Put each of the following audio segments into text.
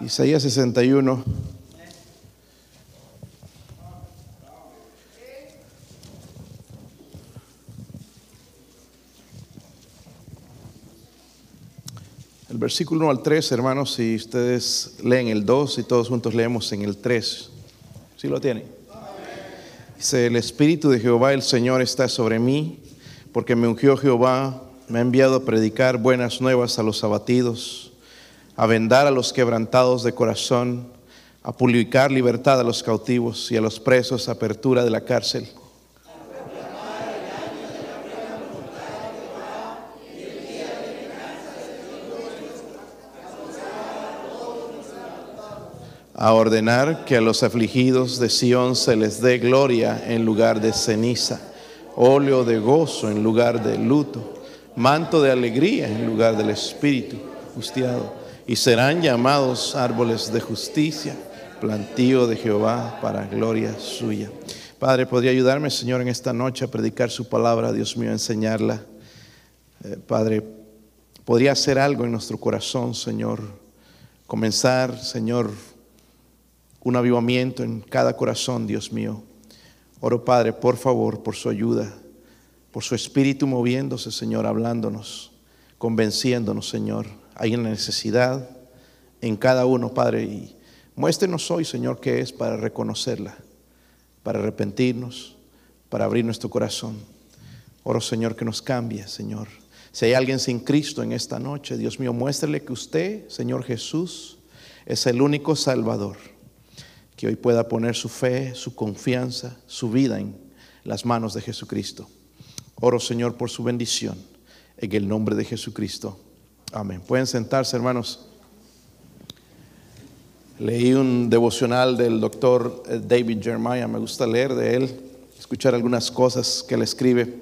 Isaías 61. El versículo 1 al 3, hermanos, si ustedes leen el 2 y todos juntos leemos en el 3. ¿Sí lo tienen? Dice, el Espíritu de Jehová el Señor está sobre mí, porque me ungió Jehová, me ha enviado a predicar buenas nuevas a los abatidos, a vendar a los quebrantados de corazón, a publicar libertad a los cautivos y a los presos apertura de la cárcel. a ordenar que a los afligidos de Sión se les dé gloria en lugar de ceniza, óleo de gozo en lugar de luto, manto de alegría en lugar del espíritu justiado, y serán llamados árboles de justicia, plantío de Jehová para gloria suya. Padre, ¿podría ayudarme, Señor, en esta noche a predicar su palabra, Dios mío, a enseñarla? Eh, Padre, ¿podría hacer algo en nuestro corazón, Señor? Comenzar, Señor, un avivamiento en cada corazón, Dios mío. Oro, Padre, por favor, por su ayuda, por su espíritu moviéndose, Señor, hablándonos, convenciéndonos, Señor. Hay una necesidad en cada uno, Padre, y muéstrenos hoy, Señor, qué es para reconocerla, para arrepentirnos, para abrir nuestro corazón. Oro, Señor, que nos cambie, Señor. Si hay alguien sin Cristo en esta noche, Dios mío, muéstrele que usted, Señor Jesús, es el único Salvador que hoy pueda poner su fe, su confianza, su vida en las manos de Jesucristo. Oro, Señor, por su bendición en el nombre de Jesucristo. Amén. Pueden sentarse, hermanos. Leí un devocional del doctor eh, David Jeremiah. Me gusta leer de él, escuchar algunas cosas que él escribe.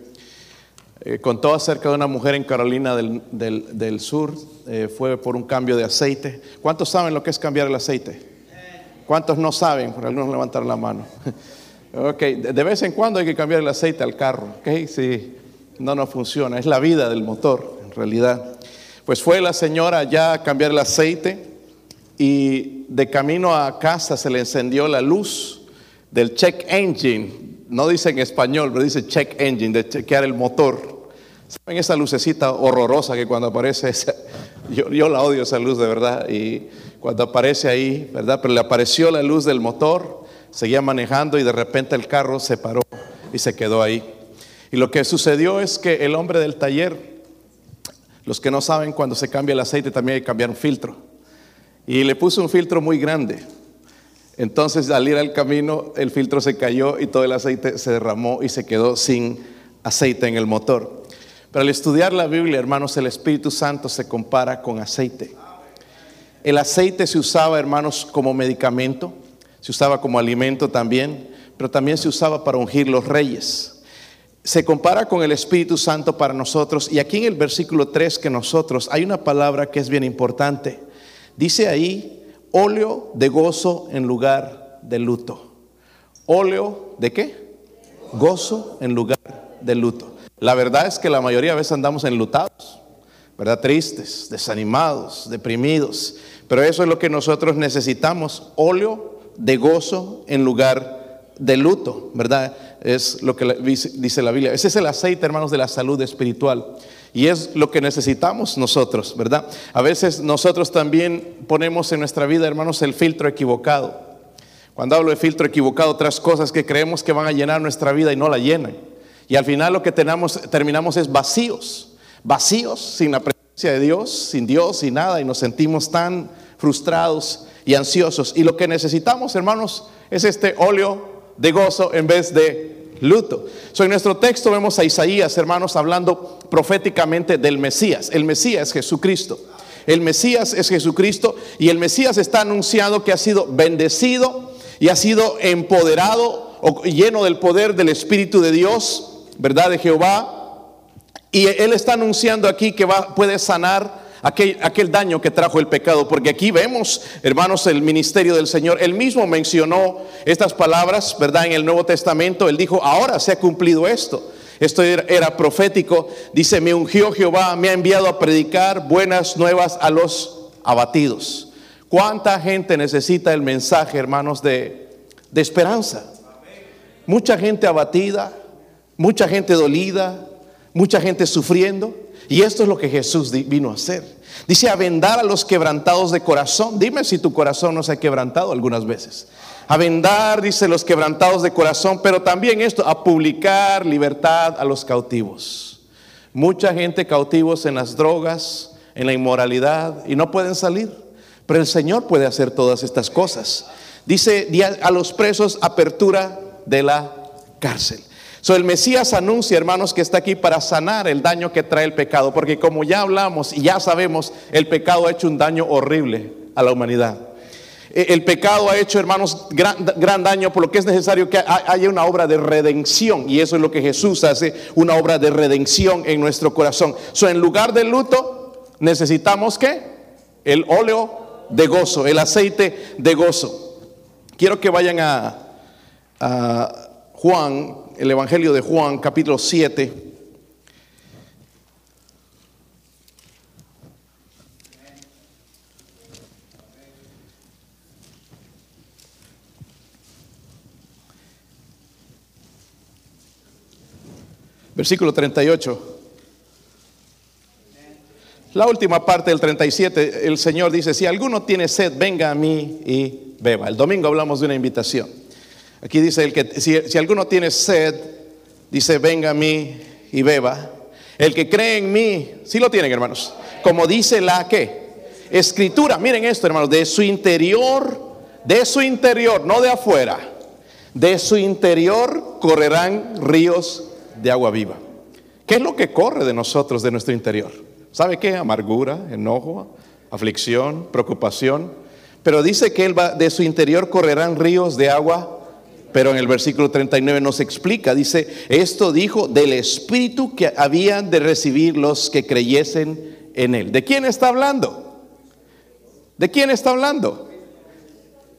Eh, contó acerca de una mujer en Carolina del, del, Sur. Eh, fue por un cambio de aceite. ¿Cuántos saben lo que es cambiar el aceite? ¿Cuántos no saben? Por algunos levantaron la mano. ok, de vez en cuando hay que cambiar el aceite al carro. Ok, si no, no funciona. Es la vida del motor, en realidad. Pues fue la señora ya a cambiar el aceite y de camino a casa se le encendió la luz del check engine. No dice en español, pero dice check engine, de chequear el motor. ¿Saben esa lucecita horrorosa que cuando aparece esa, yo, yo la odio esa luz de verdad y cuando aparece ahí, ¿verdad? Pero le apareció la luz del motor, seguía manejando y de repente el carro se paró y se quedó ahí. Y lo que sucedió es que el hombre del taller, los que no saben, cuando se cambia el aceite también hay que cambiar un filtro. Y le puso un filtro muy grande. Entonces al ir al camino el filtro se cayó y todo el aceite se derramó y se quedó sin aceite en el motor. Pero al estudiar la Biblia, hermanos, el Espíritu Santo se compara con aceite. El aceite se usaba, hermanos, como medicamento, se usaba como alimento también, pero también se usaba para ungir los reyes. Se compara con el Espíritu Santo para nosotros y aquí en el versículo 3 que nosotros hay una palabra que es bien importante. Dice ahí, óleo de gozo en lugar de luto. ¿Óleo de qué? Gozo en lugar de luto. La verdad es que la mayoría de veces andamos enlutados, ¿verdad? Tristes, desanimados, deprimidos. Pero eso es lo que nosotros necesitamos, óleo de gozo en lugar de luto, ¿verdad? Es lo que dice la Biblia. Ese es el aceite, hermanos, de la salud espiritual. Y es lo que necesitamos nosotros, ¿verdad? A veces nosotros también ponemos en nuestra vida, hermanos, el filtro equivocado. Cuando hablo de filtro equivocado, otras cosas que creemos que van a llenar nuestra vida y no la llenan. Y al final lo que tenemos, terminamos es vacíos, vacíos sin la presencia de Dios, sin Dios, sin nada, y nos sentimos tan frustrados y ansiosos. Y lo que necesitamos, hermanos, es este óleo de gozo en vez de luto. So, en nuestro texto vemos a Isaías, hermanos, hablando proféticamente del Mesías. El Mesías es Jesucristo. El Mesías es Jesucristo y el Mesías está anunciado que ha sido bendecido y ha sido empoderado o lleno del poder del Espíritu de Dios, ¿verdad? De Jehová. Y él está anunciando aquí que va, puede sanar aquel, daño que trajo el pecado. Porque aquí vemos, hermanos, el ministerio del Señor. Él mismo mencionó estas palabras, ¿verdad? En el Nuevo Testamento. Él dijo, ahora se ha cumplido esto. Esto era, profético. Dice, me ungió Jehová, me ha enviado a predicar buenas nuevas a los abatidos. ¿Cuánta gente necesita el mensaje, hermanos, de esperanza? Mucha gente abatida, mucha gente dolida, mucha gente sufriendo. Y esto es lo que Jesús vino a hacer. Dice, a vendar a los quebrantados de corazón. Dime si tu corazón no se ha quebrantado algunas veces. A vendar, dice, los quebrantados de corazón, pero también esto, a publicar libertad a los cautivos. Mucha gente cautivos en las drogas, en la inmoralidad, y no pueden salir. Pero el Señor puede hacer todas estas cosas. Dice a los presos apertura de la cárcel. So, el Mesías anuncia, hermanos, que está aquí para sanar el daño que trae el pecado, porque como ya hablamos y ya sabemos, el pecado ha hecho un daño horrible a la humanidad. E, el pecado ha hecho, hermanos, gran, daño, por lo que es necesario que haya una obra de redención. Y eso es lo que Jesús hace, una obra de redención en nuestro corazón. So, en lugar del luto, necesitamos que el óleo de gozo, el aceite de gozo. Quiero que vayan a Juan el Evangelio de Juan, capítulo 7. Versículo 38. La última parte del 37, el Señor dice, si alguno tiene sed, venga a mí y beba. El domingo hablamos de una invitación. Aquí dice el que si, alguno tiene sed, dice, venga a mí y beba. El que cree en mí, sí lo tienen, hermanos. Como dice la que escritura, miren esto, hermanos, de su interior, de su interior, no de afuera, de su interior correrán ríos de agua viva. ¿Qué es lo que corre de nosotros, de nuestro interior? ¿Sabe qué? Amargura, enojo, aflicción, preocupación. Pero dice que él va, de su interior correrán ríos de agua pero en el versículo 39 nos explica, dice, esto dijo del Espíritu que habían de recibir los que creyesen en Él. ¿De quién está hablando? ¿De quién está hablando?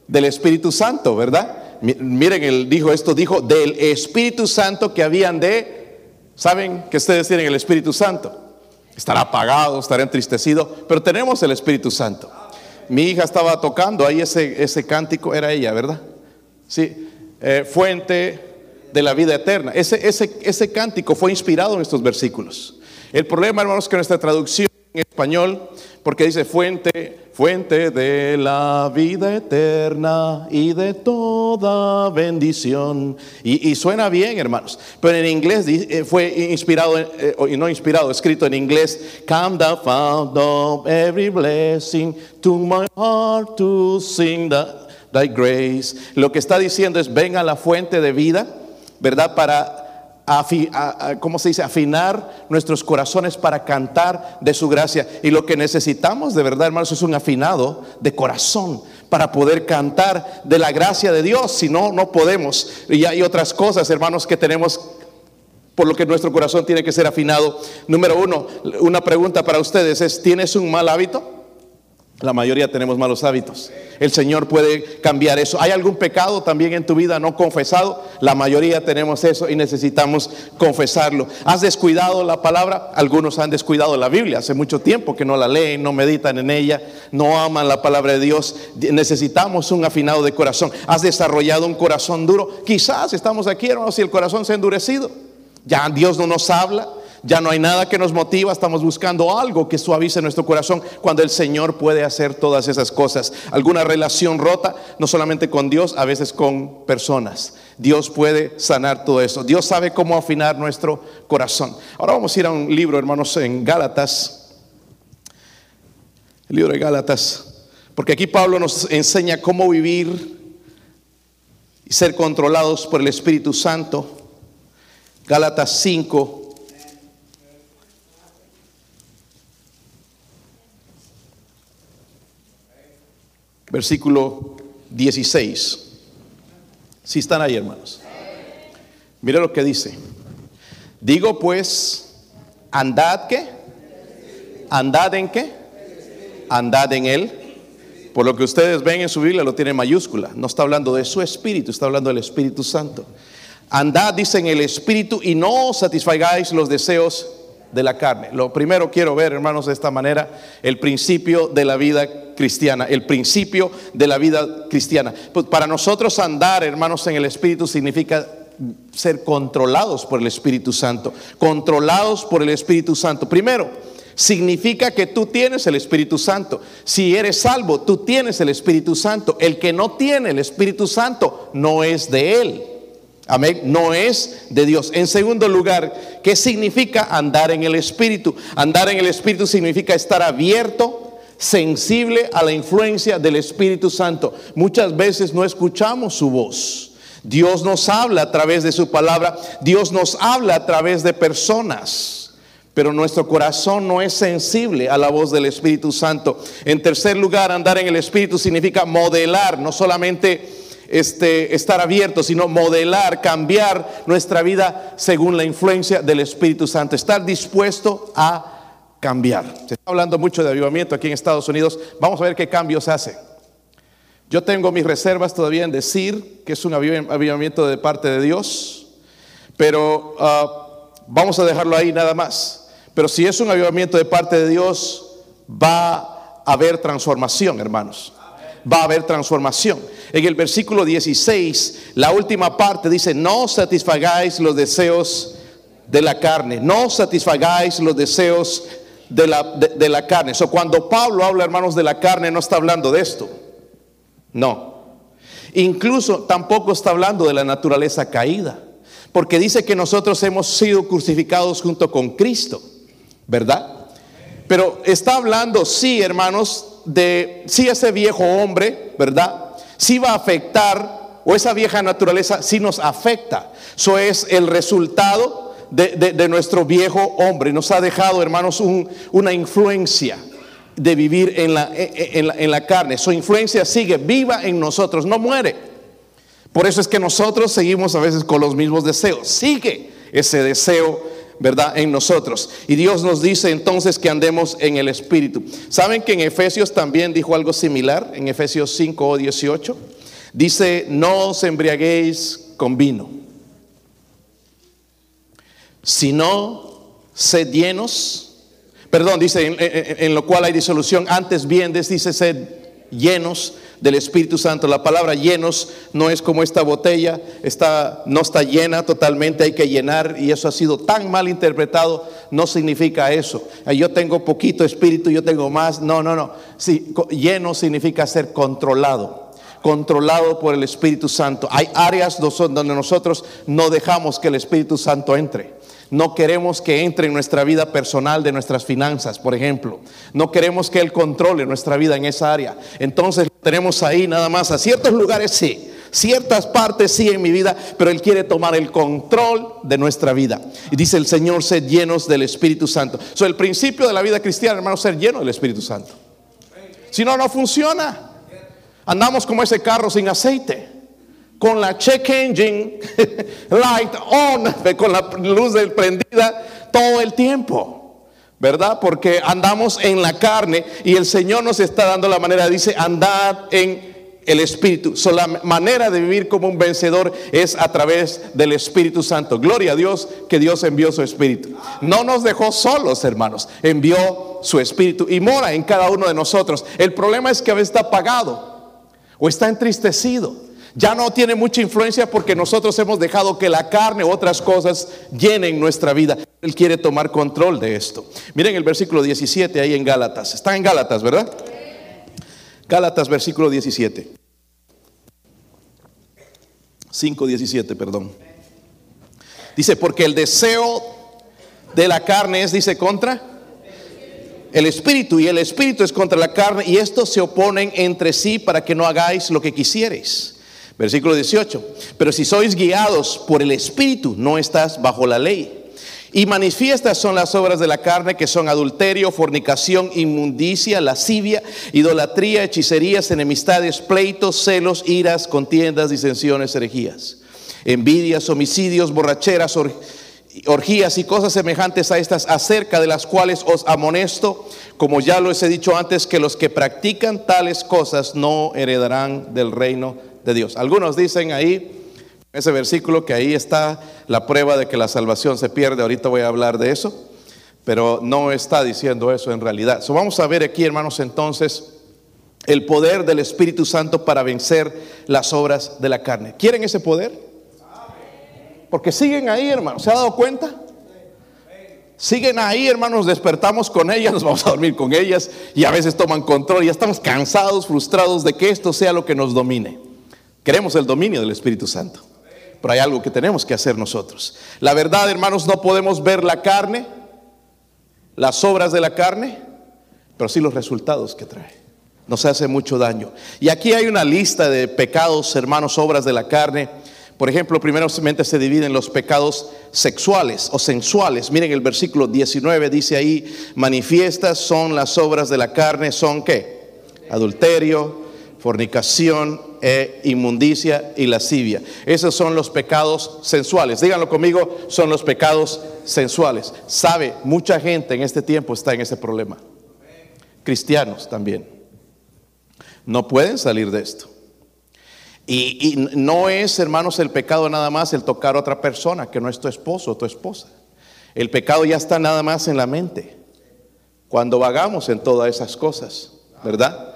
Del Espíritu Santo, ¿verdad? Miren, él dijo esto, dijo del Espíritu Santo que habían de, ¿saben que ustedes tienen el Espíritu Santo? Estará apagado, estará entristecido, pero tenemos el Espíritu Santo. Mi hija estaba tocando ahí ese, ese cántico, era ella, ¿verdad? Sí, eh, fuente de la vida eterna. Ese, ese, ese cántico fue inspirado en estos versículos. El problema, hermanos, que nuestra traducción en español, porque dice fuente, fuente de la vida eterna y de toda bendición. Y, suena bien, hermanos. Pero en inglés eh, fue inspirado, eh, y no inspirado, escrito en inglés, Come the fount of every blessing to my heart to sing the grace. Lo que está diciendo es, ven a la fuente de vida, ¿verdad? Para ¿cómo se dice? Afinar nuestros corazones para cantar de su gracia. Y lo que necesitamos de verdad, hermanos, es un afinado de corazón para poder cantar de la gracia de Dios. Si no, no podemos. Y hay otras cosas, hermanos, que tenemos, por lo que nuestro corazón tiene que ser afinado. Número uno, una pregunta para ustedes es, ¿tienes un mal hábito? La mayoría tenemos malos hábitos. El Señor puede cambiar eso. ¿Hay algún pecado también en tu vida no confesado? La mayoría tenemos eso y necesitamos confesarlo. ¿Has descuidado la palabra? Algunos han descuidado la Biblia. Hace mucho tiempo que no la leen, no meditan en ella, no aman la palabra de Dios. Necesitamos un afinado de corazón. ¿Has desarrollado un corazón duro? Quizás estamos aquí, hermanos, y el corazón se ha endurecido. Ya Dios no nos habla ya no hay nada que nos motiva, estamos buscando algo que suavice nuestro corazón cuando el Señor puede hacer todas esas cosas. Alguna relación rota, no solamente con Dios, a veces con personas. Dios puede sanar todo eso. Dios sabe cómo afinar nuestro corazón. Ahora vamos a ir a un libro, hermanos, en Gálatas. El libro de Gálatas. Porque aquí Pablo nos enseña cómo vivir y ser controlados por el Espíritu Santo. Gálatas 5, versículo 16. Si están ahí, hermanos. Mira lo que dice. Digo pues, andad qué? Andad en qué? Andad en él. Por lo que ustedes ven en su Biblia lo tiene mayúscula. No está hablando de su espíritu, está hablando del Espíritu Santo. Andad, dice en el espíritu, y no satisfagáis los deseos de la carne. Lo primero quiero ver, hermanos, de esta manera, el principio de la vida cristiana, el principio de la vida cristiana. Pues para nosotros andar, hermanos, en el Espíritu significa ser controlados por el Espíritu Santo, controlados por el Espíritu Santo. Primero, significa que tú tienes el Espíritu Santo. Si eres salvo, tú tienes el Espíritu Santo. El que no tiene el Espíritu Santo no es de Él. Amén. No es de Dios. En segundo lugar, ¿qué significa andar en el Espíritu? Andar en el Espíritu significa estar abierto, sensible a la influencia del Espíritu Santo. Muchas veces no escuchamos su voz. Dios nos habla a través de su palabra. Dios nos habla a través de personas. Pero nuestro corazón no es sensible a la voz del Espíritu Santo. En tercer lugar, andar en el Espíritu significa modelar, no solamente este, estar abierto, sino modelar, cambiar nuestra vida según la influencia del Espíritu Santo, estar dispuesto a cambiar. Se está hablando mucho de avivamiento aquí en Estados Unidos. Vamos a ver qué cambios hace. Yo tengo mis reservas todavía en decir que es un avivamiento de parte de Dios, pero ah, vamos a dejarlo ahí nada más. Pero si es un avivamiento de parte de Dios, va a haber transformación, hermanos va a haber transformación. En el versículo 16, la última parte dice, no satisfagáis los deseos de la carne, no satisfagáis los deseos de la, de, la carne. So, cuando Pablo habla, hermanos, de la carne, no está hablando de esto. No. Incluso tampoco está hablando de la naturaleza caída, porque dice que nosotros hemos sido crucificados junto con Cristo, ¿verdad? Pero está hablando, sí, hermanos, de si ese viejo hombre, ¿verdad? Si va a afectar, o esa vieja naturaleza si nos afecta. Eso es el resultado de, nuestro viejo hombre. Nos ha dejado, hermanos, una influencia de vivir en la, en, la, en la carne. Su influencia sigue viva en nosotros, no muere. Por eso es que nosotros seguimos a veces con los mismos deseos. Sigue ese deseo ¿verdad? En nosotros. Y Dios nos dice entonces que andemos en el Espíritu. ¿Saben que en Efesios también dijo algo similar? En Efesios 5 o 18. Dice, no os embriaguéis con vino, sino sed llenos. Perdón, dice, en, lo cual hay disolución. Antes bien, dice, sed llenos del Espíritu Santo. La palabra llenos no es como esta botella, está, no está llena totalmente, hay que llenar y eso ha sido tan mal interpretado, no significa eso. Yo tengo poquito espíritu, yo tengo más, no, no, no. Sí, lleno significa ser controlado controlado por el Espíritu Santo. Hay áreas donde nosotros no dejamos que el Espíritu Santo entre. No queremos que entre en nuestra vida personal de nuestras finanzas, por ejemplo. No queremos que Él controle nuestra vida en esa área. Entonces tenemos ahí nada más. A ciertos lugares sí, ciertas partes sí en mi vida, pero Él quiere tomar el control de nuestra vida. Y dice el Señor, sed llenos del Espíritu Santo. So, el principio de la vida cristiana, hermano, ser lleno del Espíritu Santo. Si no, no funciona. Andamos como ese carro sin aceite con la check engine light on, con la luz prendida todo el tiempo. ¿Verdad? Porque andamos en la carne y el Señor nos está dando la manera, dice, andar en el Espíritu. La manera de vivir como un vencedor es a través del Espíritu Santo. Gloria a Dios que Dios envió su Espíritu. No nos dejó solos, hermanos. Envió su Espíritu y mora en cada uno de nosotros. El problema es que a veces está apagado o está entristecido ya no tiene mucha influencia porque nosotros hemos dejado que la carne u otras cosas llenen nuestra vida. Él quiere tomar control de esto. Miren el versículo 17 ahí en Gálatas. Está en Gálatas, ¿verdad? Gálatas, versículo 17. 5.17, perdón. Dice, porque el deseo de la carne es, dice, contra el espíritu y el espíritu es contra la carne y estos se oponen entre sí para que no hagáis lo que quisierais. Versículo 18. Pero si sois guiados por el Espíritu, no estás bajo la ley. Y manifiestas son las obras de la carne que son adulterio, fornicación, inmundicia, lascivia, idolatría, hechicerías, enemistades, pleitos, celos, iras, contiendas, disensiones, herejías, envidias, homicidios, borracheras, orgías y cosas semejantes a estas, acerca de las cuales os amonesto, como ya lo he dicho antes, que los que practican tales cosas no heredarán del reino de Dios. Algunos dicen ahí, ese versículo, que ahí está la prueba de que la salvación se pierde. Ahorita voy a hablar de eso, pero no está diciendo eso en realidad. Vamos a ver aquí, hermanos, entonces, el poder del Espíritu Santo para vencer las obras de la carne. ¿Quieren ese poder? Porque siguen ahí, hermano. ¿Se ha dado cuenta? Siguen ahí, hermanos, despertamos con ellas, nos vamos a dormir con ellas y a veces toman control. Ya estamos cansados, frustrados de que esto sea lo que nos domine. Queremos el dominio del Espíritu Santo. Pero hay algo que tenemos que hacer nosotros. La verdad, hermanos, no podemos ver la carne, las obras de la carne, pero sí los resultados que trae nos hace mucho daño. Y aquí hay una lista de pecados, hermanos, obras de la carne. Por ejemplo, primeramente se dividen los pecados sexuales o sensuales. Miren el versículo 19 dice ahí, manifiestas son las obras de la carne, son qué? Adulterio, fornicación, e inmundicia y lascivia. Esos son los pecados sensuales. Díganlo conmigo, son los pecados sensuales. Sabe, mucha gente en este tiempo está en ese problema. Cristianos también no pueden salir de esto. Y, no es, hermanos, el pecado nada más el tocar a otra persona que no es tu esposo o tu esposa. El pecado ya está nada más en la mente. Cuando vagamos en todas esas cosas, ¿verdad?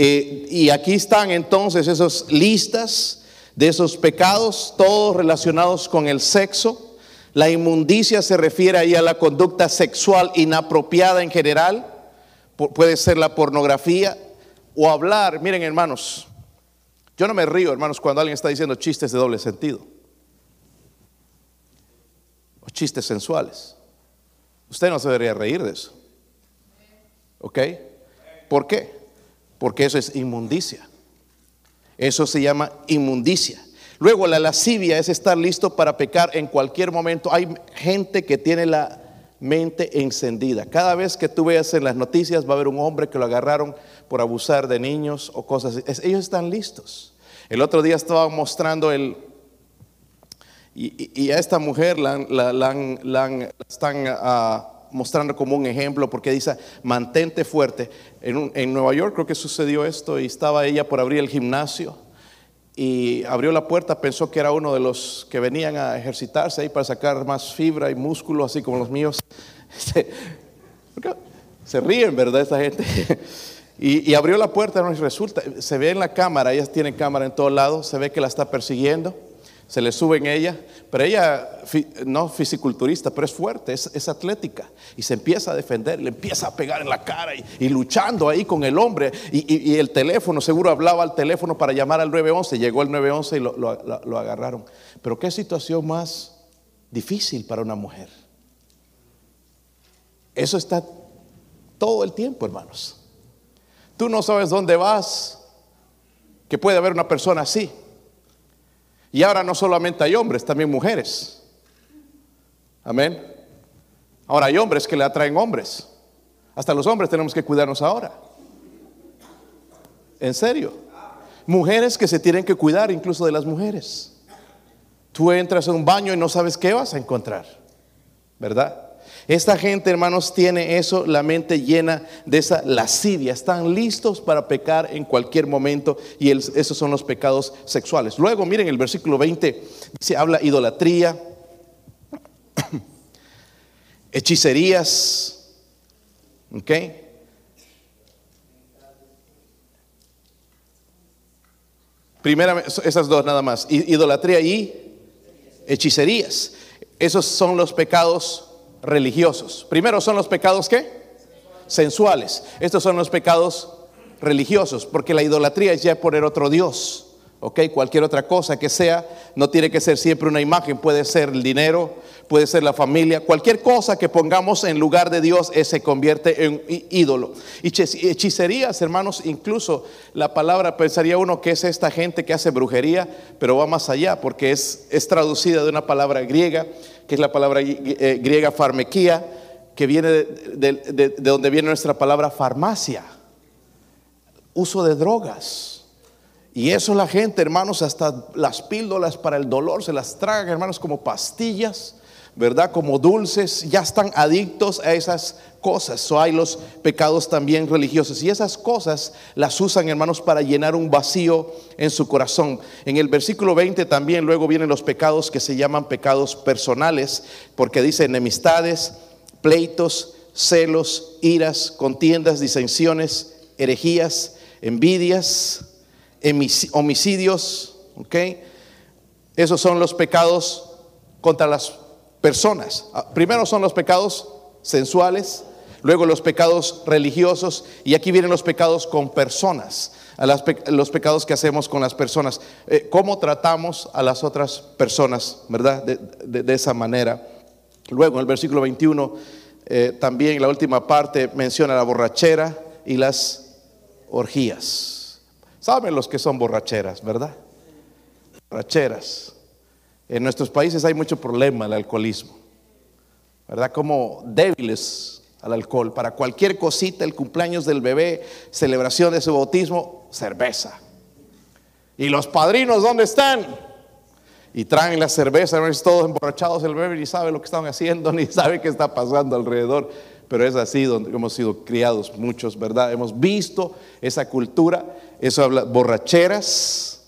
Eh, y aquí están entonces esas listas de esos pecados, todos relacionados con el sexo. La inmundicia se refiere ahí a la conducta sexual inapropiada en general. Puede ser la pornografía, o hablar, miren hermanos, yo no me río hermanos cuando alguien está diciendo chistes de doble sentido o chistes sensuales. Usted no se debería reír de eso. ¿Ok? ¿Por qué? Porque eso es inmundicia. Eso se llama inmundicia. Luego la lascivia es estar listo para pecar en cualquier momento. Hay gente que tiene la mente encendida. Cada vez que tú veas en las noticias va a haber un hombre que lo agarraron por abusar de niños o cosas así. Ellos están listos. El otro día estaba mostrando el... Y, a esta mujer la, están ah, mostrando como un ejemplo porque dice, mantente fuerte. En, en Nueva York creo que sucedió esto y estaba ella por abrir el gimnasio y abrió la puerta, pensó que era uno de los que venían a ejercitarse ahí para sacar más fibra y músculo, así como los míos. Se, ríen, ¿verdad? Esa gente. Y, abrió la puerta, no resulta, se ve en la cámara, ella tiene cámara en todos lados, se ve que la está persiguiendo, se le sube en ella, pero ella no fisiculturista, pero es fuerte, es, atlética, y se empieza a defender, le empieza a pegar en la cara y, luchando ahí con el hombre, y, el teléfono, seguro hablaba al teléfono para llamar al 911, llegó el 911 y lo, lo agarraron. Pero qué situación más difícil para una mujer. Eso está todo el tiempo, hermanos. Tú no sabes dónde vas, que puede haber una persona así. Y ahora no solamente hay hombres, también mujeres. Amén. Ahora hay hombres que le atraen hombres. Hasta los hombres tenemos que cuidarnos ahora. En serio. Mujeres que se tienen que cuidar incluso de las mujeres. Tú entras a un baño y no sabes qué vas a encontrar. ¿Verdad? Esta gente, hermanos, tiene eso, la mente llena de esa lascivia. Están listos para pecar en cualquier momento y esos son los pecados sexuales. Luego, miren el versículo 20, se habla idolatría, hechicerías, ¿ok? Primera, esas dos nada más, idolatría y hechicerías. Esos son los pecados religiosos. Primero son los pecados ¿qué? Sensuales. Estos son los pecados religiosos, porque la idolatría es ya poner otro Dios. ¿ok? Cualquier otra cosa que sea, no tiene que ser siempre una imagen, puede ser el dinero, puede ser la familia, cualquier cosa que pongamos en lugar de Dios se convierte en ídolo. Y hechicerías, hermanos, incluso la palabra pensaría uno que es esta gente que hace brujería, pero va más allá, porque es, es traducida de una palabra griega, que es la palabra eh, griega farmequía, que viene de donde viene nuestra palabra farmacia, uso de drogas. Y eso la gente, hermanos, hasta las píldoras para el dolor se las tragan, hermanos, como pastillas, ¿verdad? Como dulces, ya están adictos a esas cosas. O hay los pecados también religiosos. Y esas cosas las usan, hermanos, para llenar un vacío en su corazón. En el versículo 20 también luego vienen los pecados que se llaman pecados personales, porque dice enemistades, pleitos, celos, iras, contiendas, disensiones, herejías envidias, homicidios, ¿ok? Esos son los pecados contra las personas. Ah, primero son los pecados sensuales, luego los pecados religiosos y aquí vienen los pecados con personas, los pecados que hacemos con las personas. Eh, ¿Cómo tratamos a las otras personas, verdad? De, esa manera. Luego en el versículo 21, eh, también la última parte menciona la borrachera y las orgías. Saben los que son borracheras, ¿verdad? Borracheras. En nuestros países hay mucho problema el alcoholismo, ¿verdad? Como débiles al alcohol. Para cualquier cosita, el cumpleaños del bebé, celebración de su bautismo, cerveza. ¿Y los padrinos dónde están? Y traen la cerveza, todos emborrachados, el bebé ni sabe lo que están haciendo, ni sabe qué está pasando alrededor. Pero es así donde hemos sido criados muchos, ¿verdad? Hemos visto esa cultura, eso habla borracheras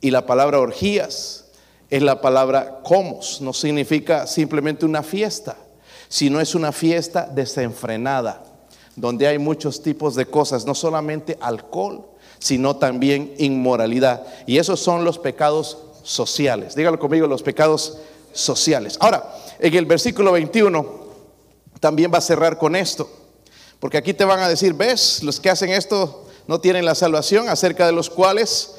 y la palabra orgías es la palabra comos, no significa simplemente una fiesta sino es una fiesta desenfrenada, donde hay muchos tipos de cosas, no solamente alcohol, sino también inmoralidad. Y esos son los pecados sociales. Dígalo conmigo, los pecados sociales. Ahora, en el versículo 21 también va a cerrar con esto, porque aquí te van a decir, ves, los que hacen esto no tienen la salvación, acerca de los cuales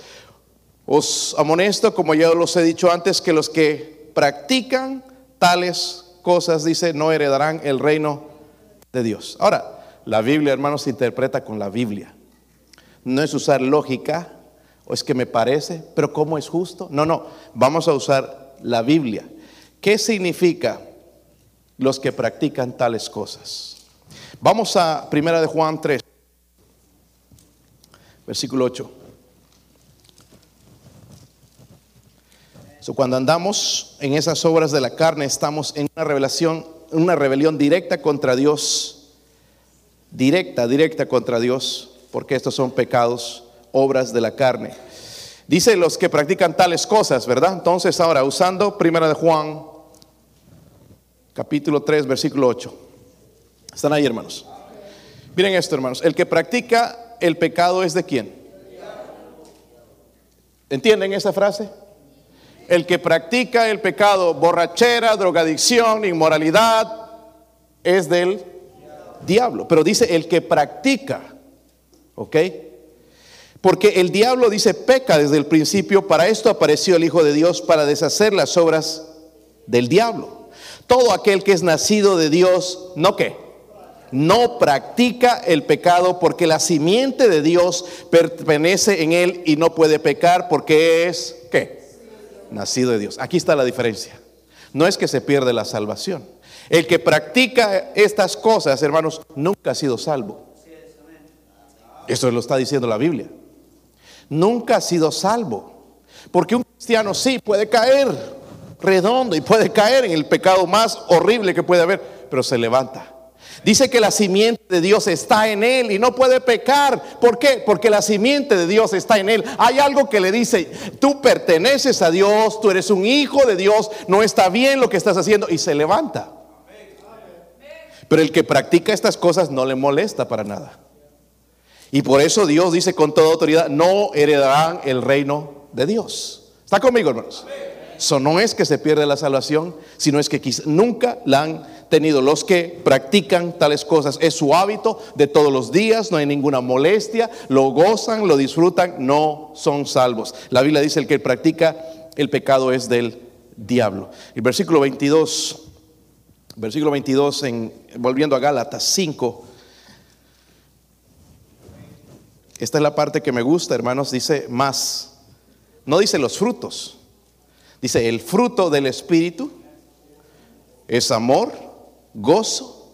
os amonesto, como ya los he dicho antes, que los que practican tales cosas, dice, no heredarán el reino de Dios. Ahora, la Biblia, hermanos, se interpreta con la Biblia. No es usar lógica, o es que me parece, pero ¿cómo es justo? No, no, vamos a usar la Biblia. ¿Qué significa los que practican tales cosas? Vamos a Primera de Juan 3, versículo 8. Cuando andamos en esas obras de la carne, estamos en una revelación, una rebelión directa contra Dios, directa, directa contra Dios, porque estos son pecados, obras de la carne. Dice los que practican tales cosas, ¿verdad? Entonces ahora, usando Primera de Juan, capítulo 3, versículo 8. ¿Están ahí, hermanos? Miren esto, hermanos. El que practica el pecado es de quién? ¿Entienden esa frase? El que practica el pecado, borrachera, drogadicción, inmoralidad, es del diablo. Pero dice el que practica, ¿ok? Porque el diablo dice peca desde el principio, para esto apareció el Hijo de Dios, para deshacer las obras del diablo. Todo aquel que es nacido de Dios, ¿no qué? No practica el pecado porque la simiente de Dios pertenece en él y no puede pecar porque es. Nacido de Dios. Aquí está la diferencia. No es que se pierde la salvación. El que practica estas cosas, hermanos, nunca ha sido salvo. Eso lo está diciendo la Biblia. Nunca ha sido salvo. Porque un cristiano sí puede caer redondo y puede caer en el pecado más horrible que puede haber, pero se levanta. Dice que la simiente de Dios está en él y no puede pecar. ¿Por qué? Porque la simiente de Dios está en él. Hay algo que le dice, tú perteneces a Dios, tú eres un hijo de Dios, no está bien lo que estás haciendo y se levanta. Pero el que practica estas cosas no le molesta para nada. Y por eso Dios dice con toda autoridad, no heredarán el reino de Dios. ¿Está conmigo, hermanos? Eso no es que se pierde la salvación, sino es que nunca la han tenido. Los que practican tales cosas es su hábito de todos los días, no hay ninguna molestia, lo gozan, lo disfrutan, no son salvos. La Biblia dice el que practica el pecado es del diablo. El versículo 22, versículo 22, en, volviendo a Gálatas 5. Esta es la parte que me gusta, hermanos, dice más. No dice los frutos. Dice, el fruto del Espíritu es amor, gozo.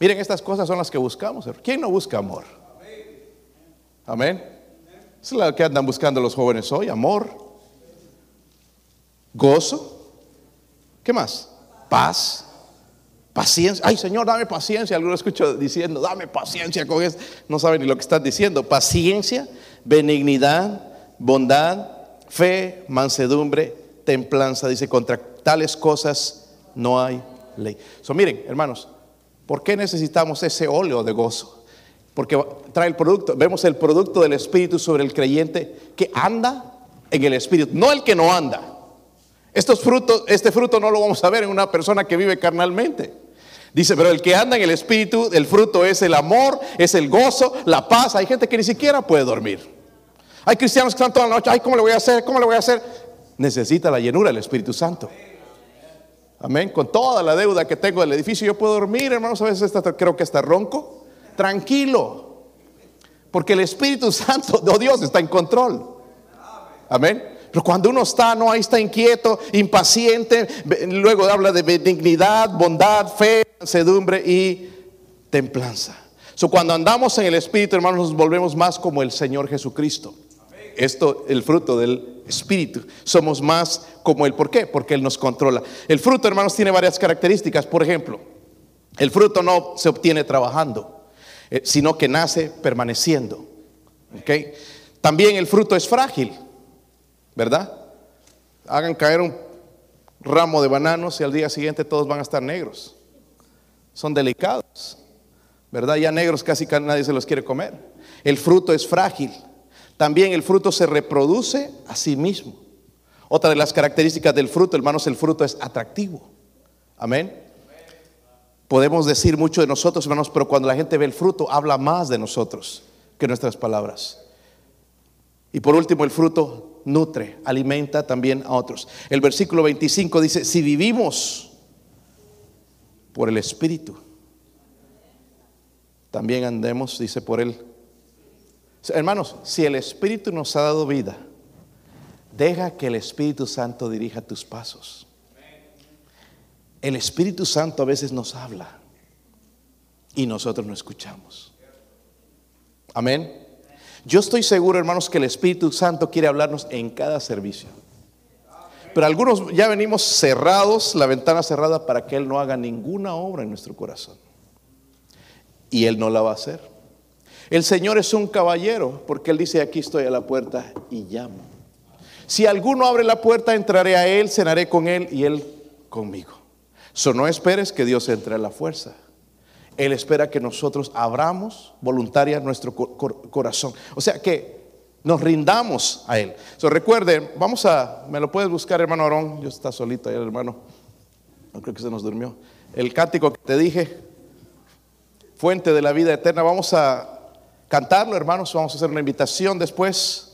Miren, estas cosas son las que buscamos. ¿Quién no busca amor? Amén. Es lo que andan buscando los jóvenes hoy, amor, gozo. ¿Qué más? Paz, paciencia. Ay, Señor, dame paciencia. Algunos escucho diciendo, dame paciencia con esto. No saben ni lo que están diciendo. Paciencia, benignidad, bondad, fe, mansedumbre, templanza. Dice, contra tales cosas no hay ley. So, miren, hermanos, ¿por qué necesitamos ese óleo de gozo? Porque trae el producto, vemos el producto del Espíritu sobre el creyente que anda en el Espíritu, no el que no anda. Estos frutos, este fruto no lo vamos a ver en una persona que vive carnalmente. Dice, pero el que anda en el Espíritu, el fruto es el amor, es el gozo, la paz. Hay gente que ni siquiera puede dormir. Hay cristianos que están toda la noche, ay, ¿cómo le voy a hacer? ¿Cómo le voy a hacer? Necesita la llenura del Espíritu Santo. Amén. Con toda la deuda que tengo del edificio, yo puedo dormir, hermanos. A veces creo que está ronco. Tranquilo. Porque el Espíritu Santo de Dios está en control. Amén. Pero cuando uno está, no, ahí está inquieto, impaciente, luego habla de dignidad, bondad, fe, sedumbre y templanza. Cuando andamos en el Espíritu, hermanos, nos volvemos más como el Señor Jesucristo. Esto, el fruto del Espíritu. Somos más como Él. ¿Por qué? Porque Él nos controla. El fruto, hermanos, tiene varias características. Por ejemplo, el fruto no se obtiene trabajando, eh, sino que nace permaneciendo. ¿Okay? También el fruto es frágil, ¿verdad? Hagan caer un ramo de bananos y al día siguiente todos van a estar negros. Son delicados, ¿verdad? Ya negros casi nadie se los quiere comer. El fruto es frágil. También el fruto se reproduce a sí mismo. Otra de las características del fruto, hermanos, el fruto es atractivo. Amén. Podemos decir mucho de nosotros, hermanos, pero cuando la gente ve el fruto, habla más de nosotros que nuestras palabras. Y por último, el fruto nutre, alimenta también a otros. El versículo 25 dice, si vivimos por el Espíritu, también andemos, dice, por él Hermanos, si el Espíritu nos ha dado vida, deja que el Espíritu Santo dirija tus pasos. El Espíritu Santo a veces nos habla y nosotros no escuchamos. Amén. Yo estoy seguro, hermanos, que el Espíritu Santo quiere hablarnos en cada servicio. Pero algunos ya venimos cerrados, la ventana cerrada para que Él no haga ninguna obra en nuestro corazón. Y Él no la va a hacer. El Señor es un caballero, porque Él dice, aquí estoy a la puerta y llamo. Si alguno abre la puerta, entraré a Él, cenaré con Él y Él conmigo. So, no esperes que Dios entre a la fuerza. Él espera que nosotros abramos voluntaria nuestro corazón. O sea que nos rindamos a Él. So, recuerden, vamos a, me lo puedes buscar, hermano Aarón. Yo está solito ahí, hermano. No creo que se nos durmió. El cántico que te dije, fuente de la vida eterna. Vamos a cantarlo, hermanos. Vamos a hacer una invitación después.